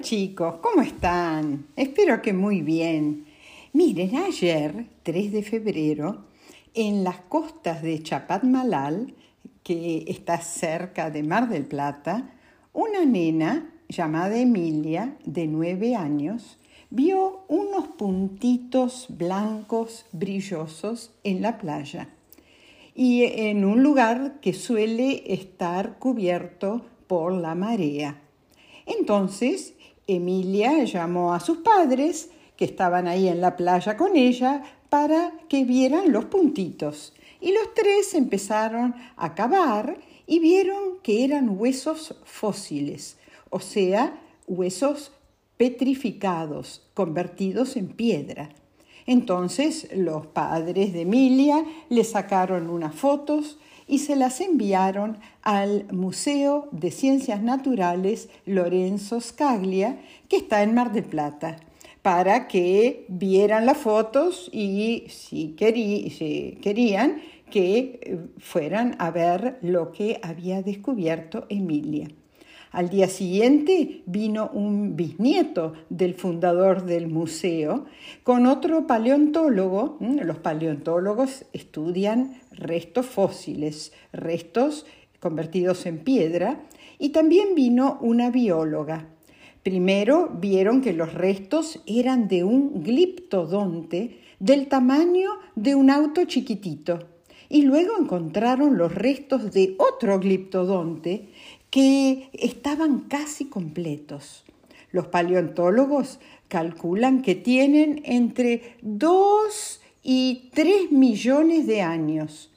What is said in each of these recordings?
chicos, ¿cómo están? Espero que muy bien. Miren, ayer, 3 de febrero, en las costas de Chapadmalal, que está cerca de Mar del Plata, una nena llamada Emilia, de 9 años, vio unos puntitos blancos brillosos en la playa y en un lugar que suele estar cubierto por la marea. Entonces, Emilia llamó a sus padres, que estaban ahí en la playa con ella, para que vieran los puntitos. Y los tres empezaron a cavar y vieron que eran huesos fósiles, o sea, huesos petrificados, convertidos en piedra. Entonces los padres de Emilia le sacaron unas fotos y se las enviaron al Museo de Ciencias Naturales Lorenzo Scaglia, que está en Mar del Plata, para que vieran las fotos y si, querían que eh, fueran a ver lo que había descubierto Emilia. Al día siguiente vino un bisnieto del fundador del museo con otro paleontólogo. Los paleontólogos estudian restos fósiles, restos convertidos en piedra, y también vino una bióloga. Primero vieron que los restos eran de un gliptodonte del tamaño de un auto chiquitito y luego encontraron los restos de otro gliptodonte que estaban casi completos. Los paleontólogos calculan que tienen entre 2 y 3 millones de años.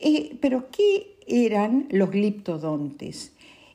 Eh, pero, ¿qué eran los gliptodontes?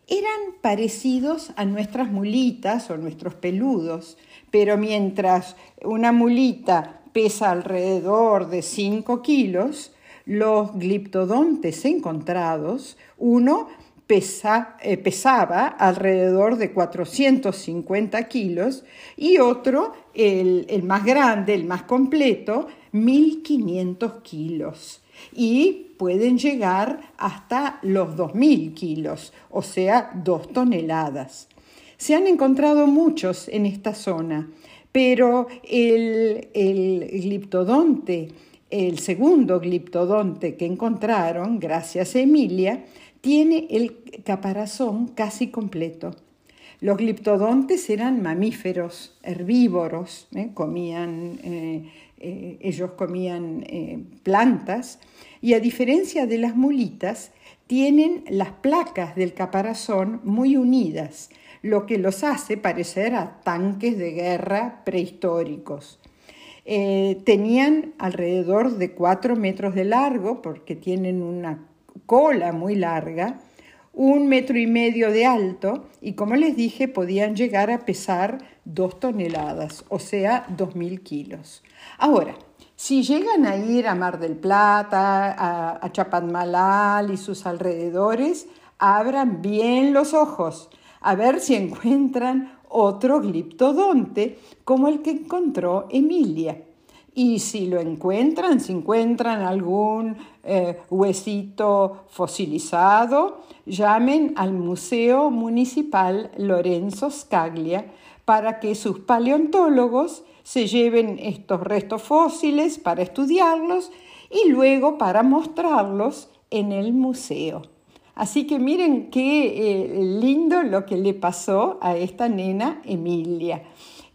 Eran parecidos a nuestras mulitas o nuestros peludos, pero mientras una mulita pesa alrededor de 5 kilos, los gliptodontes encontrados, uno eh, pesaba alrededor de 450 kilos y otro, el, el más grande, el más completo, 1500 kilos. Y pueden llegar hasta los 2000 kilos, o sea, dos toneladas. Se han encontrado muchos en esta zona, pero el, el gliptodonte, el segundo gliptodonte que encontraron, gracias a Emilia, tiene el caparazón casi completo. Los gliptodontes eran mamíferos, herbívoros, ¿eh? comían, eh, eh, ellos comían plantas y a diferencia de las mulitas, tienen las placas del caparazón muy unidas, lo que los hace parecer a tanques de guerra prehistóricos. Tenían alrededor de 4 metros de largo porque tienen una cola muy larga, un metro y medio de alto y como les dije podían llegar a pesar dos toneladas, o sea, dos mil kilos. Ahora, si llegan a ir a Mar del Plata, a, a Chapadmalal y sus alrededores, abran bien los ojos a ver si encuentran otro gliptodonte como el que encontró Emilia. Y si lo encuentran, si encuentran algún eh, huesito fosilizado, llamen al Museo Municipal Lorenzo Scaglia para que sus paleontólogos se lleven estos restos fósiles para estudiarlos y luego para mostrarlos en el museo. Así que miren qué eh, lindo lo que le pasó a esta nena Emilia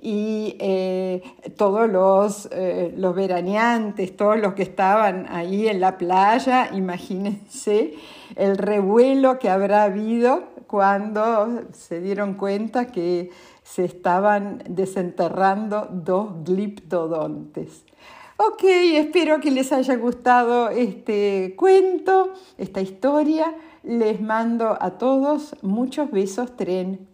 y eh, todos los, eh, los veraneantes, todos los que estaban ahí en la playa, imagínense el revuelo que habrá habido cuando se dieron cuenta que se estaban desenterrando dos gliptodontes. Ok, espero que les haya gustado este cuento, esta historia. Les mando a todos muchos besos, tren.